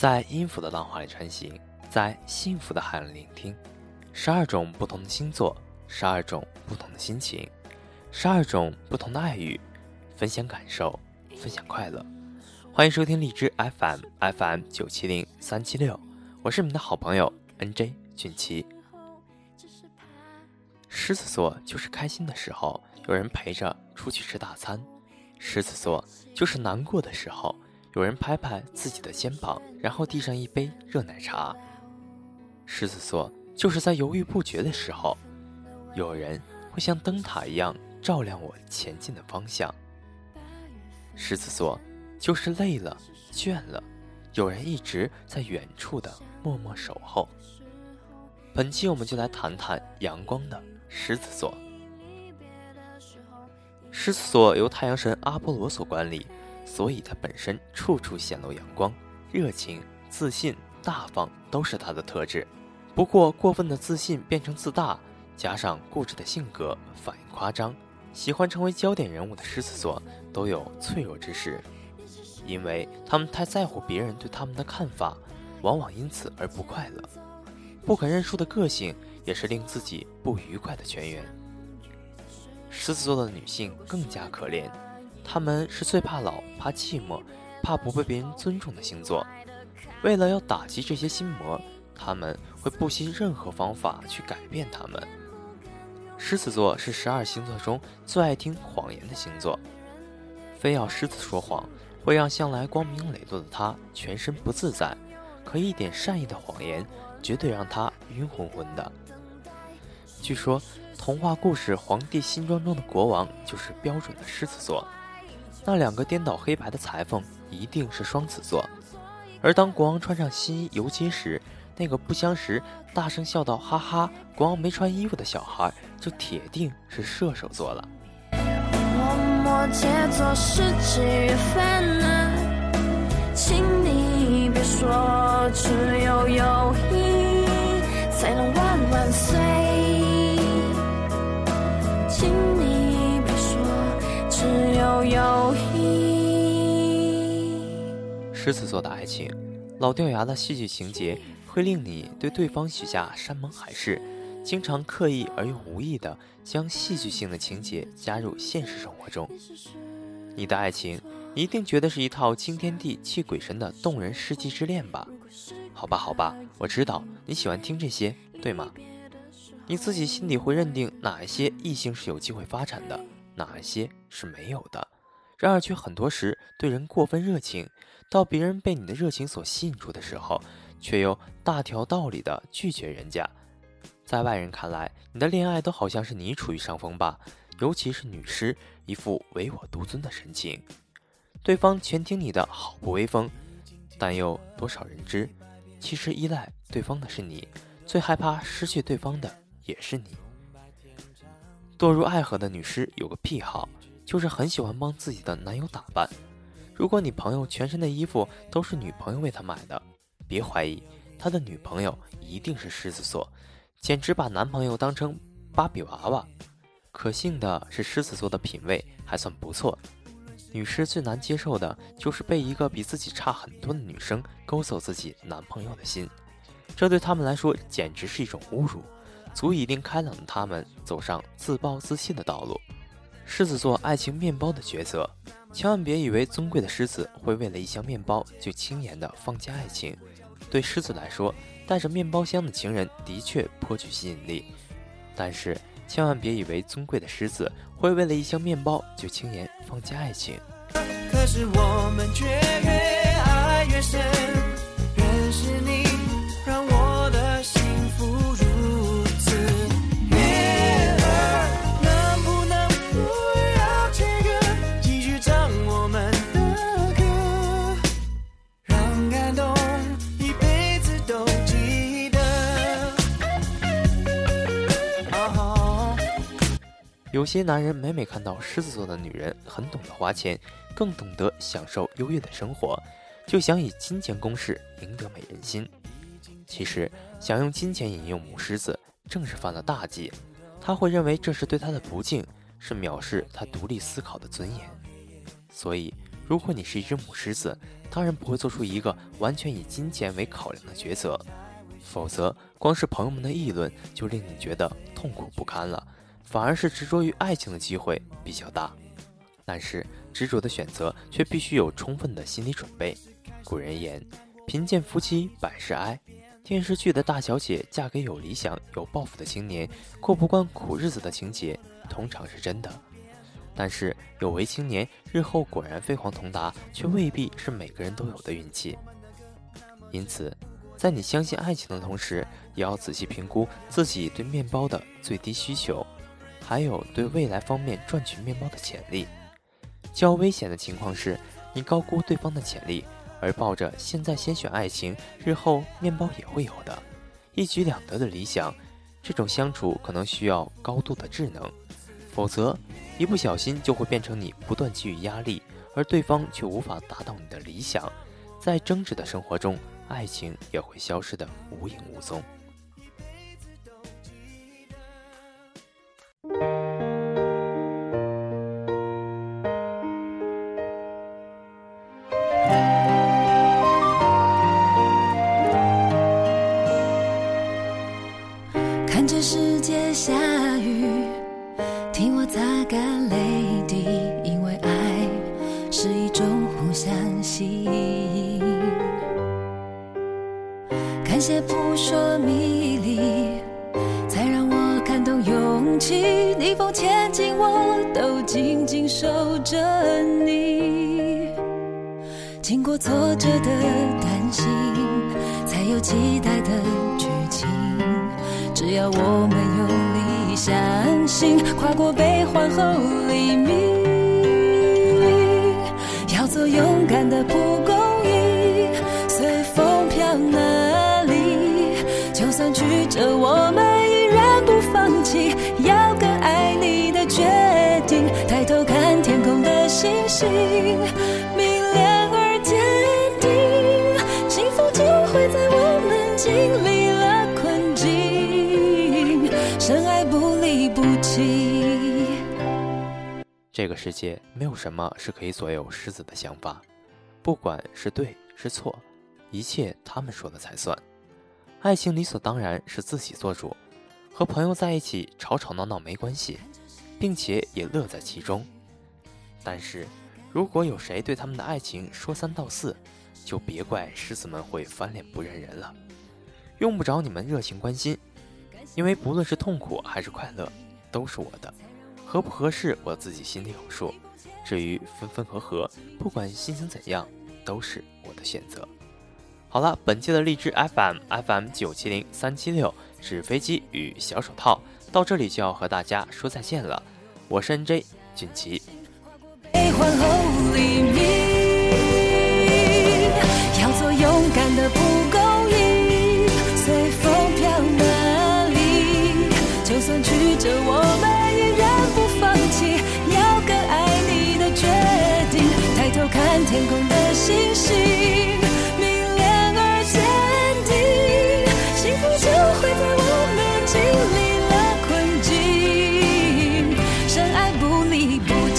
在音符的浪花里穿行，在幸福的海里聆听。十二种不同的星座，十二种不同的心情，十二种不同的爱语，分享感受，分享快乐。欢迎收听荔枝 FM FM 九七零三七六，我是你们的好朋友 NJ 俊奇。狮子座就是开心的时候有人陪着出去吃大餐，狮子座就是难过的时候。有人拍拍自己的肩膀，然后递上一杯热奶茶。狮子座就是在犹豫不决的时候，有人会像灯塔一样照亮我前进的方向。狮子座就是累了、倦了，有人一直在远处的默默守候。本期我们就来谈谈阳光的狮子座。狮子座由太阳神阿波罗所管理。所以，他本身处处显露阳光、热情、自信、大方，都是他的特质。不过，过分的自信变成自大，加上固执的性格，反应夸张，喜欢成为焦点人物的狮子座都有脆弱之时，因为他们太在乎别人对他们的看法，往往因此而不快乐。不肯认输的个性也是令自己不愉快的泉源。狮子座的女性更加可怜。他们是最怕老、怕寂寞、怕不被别人尊重的星座。为了要打击这些心魔，他们会不惜任何方法去改变他们。狮子座是十二星座中最爱听谎言的星座，非要狮子说谎，会让向来光明磊落的他全身不自在。可一点善意的谎言，绝对让他晕昏昏的。据说，童话故事《皇帝新装》中的国王就是标准的狮子座。那两个颠倒黑白的裁缝一定是双子座，而当国王穿上新衣游街时，那个不相识、大声笑道“哈哈”，国王没穿衣服的小孩就铁定是射手座了。请你别说，只有友谊才能万万岁。狮子座的爱情，老掉牙的戏剧情节会令你对对方许下山盟海誓，经常刻意而又无意的将戏剧性的情节加入现实生活中。你的爱情一定觉得是一套惊天地泣鬼神的动人世纪之恋吧？好吧，好吧，我知道你喜欢听这些，对吗？你自己心里会认定哪一些异性是有机会发展的，哪一些是没有的。然而，却很多时对人过分热情，到别人被你的热情所吸引住的时候，却又大条道理的拒绝人家。在外人看来，你的恋爱都好像是你处于上风吧？尤其是女尸，一副唯我独尊的神情，对方全听你的，好不威风。但又多少人知，其实依赖对方的是你，最害怕失去对方的也是你。堕入爱河的女尸有个癖好。就是很喜欢帮自己的男友打扮。如果你朋友全身的衣服都是女朋友为他买的，别怀疑他的女朋友一定是狮子座，简直把男朋友当成芭比娃娃。可幸的是，狮子座的品味还算不错。女士最难接受的就是被一个比自己差很多的女生勾走自己男朋友的心，这对他们来说简直是一种侮辱，足以令开朗的他们走上自暴自弃的道路。狮子座爱情面包的抉择，千万别以为尊贵的狮子会为了一箱面包就轻言的放弃爱情。对狮子来说，带着面包箱的情人的确颇具吸引力，但是千万别以为尊贵的狮子会为了一箱面包就轻言放弃爱情。可是我们却越爱越深，认识你。有些男人每每看到狮子座的女人很懂得花钱，更懂得享受优越的生活，就想以金钱攻势赢得美人心。其实，想用金钱引诱母狮子，正是犯了大忌。他会认为这是对他的不敬，是藐视他独立思考的尊严。所以，如果你是一只母狮子，当然不会做出一个完全以金钱为考量的抉择，否则光是朋友们的议论就令你觉得痛苦不堪了，反而是执着于爱情的机会比较大。但是执着的选择却必须有充分的心理准备。古人言：“贫贱夫妻百事哀。”电视剧的大小姐嫁给有理想、有抱负的青年，过不惯苦日子的情节，通常是真的。但是有为青年日后果然飞黄腾达，却未必是每个人都有的运气。因此，在你相信爱情的同时，也要仔细评估自己对面包的最低需求，还有对未来方面赚取面包的潜力。较危险的情况是，你高估对方的潜力，而抱着现在先选爱情，日后面包也会有的，一举两得的理想，这种相处可能需要高度的智能，否则一不小心就会变成你不断给予压力，而对方却无法达到你的理想，在争执的生活中，爱情也会消失得无影无踪。的泪滴因为爱是一种互相吸。引感谢不说迷离才让我感动勇气逆风前进我都紧紧守着你。经过挫折的担心才有期待的剧情。只要我们用力相信，跨过悲欢后黎明。要做勇敢的蒲公英，随风飘哪里？就算曲折，我们依然不放弃。要更爱你的决定，抬头看天空的星星。明亮而坚定，幸福就会在我们经历深爱不离不弃这个世界没有什么是可以左右狮子的想法，不管是对是错，一切他们说的才算。爱情理所当然是自己做主，和朋友在一起吵吵闹闹没关系，并且也乐在其中。但是，如果有谁对他们的爱情说三道四，就别怪狮子们会翻脸不认人了。用不着你们热情关心，因为不论是痛苦还是快乐，都是我的。合不合适，我自己心里有数。至于分分合合，不管心情怎样，都是我的选择。好了，本期的荔枝 FM FM 九七零三七六纸飞机与小手套到这里就要和大家说再见了。我是 NJ 俊奇。看天空的星星，明亮而坚定，幸福就会在我们经历了困境，深爱不离不弃。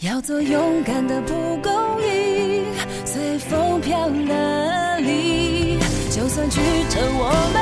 要做勇敢的蒲公英，随风飘哪里？就算曲折，我们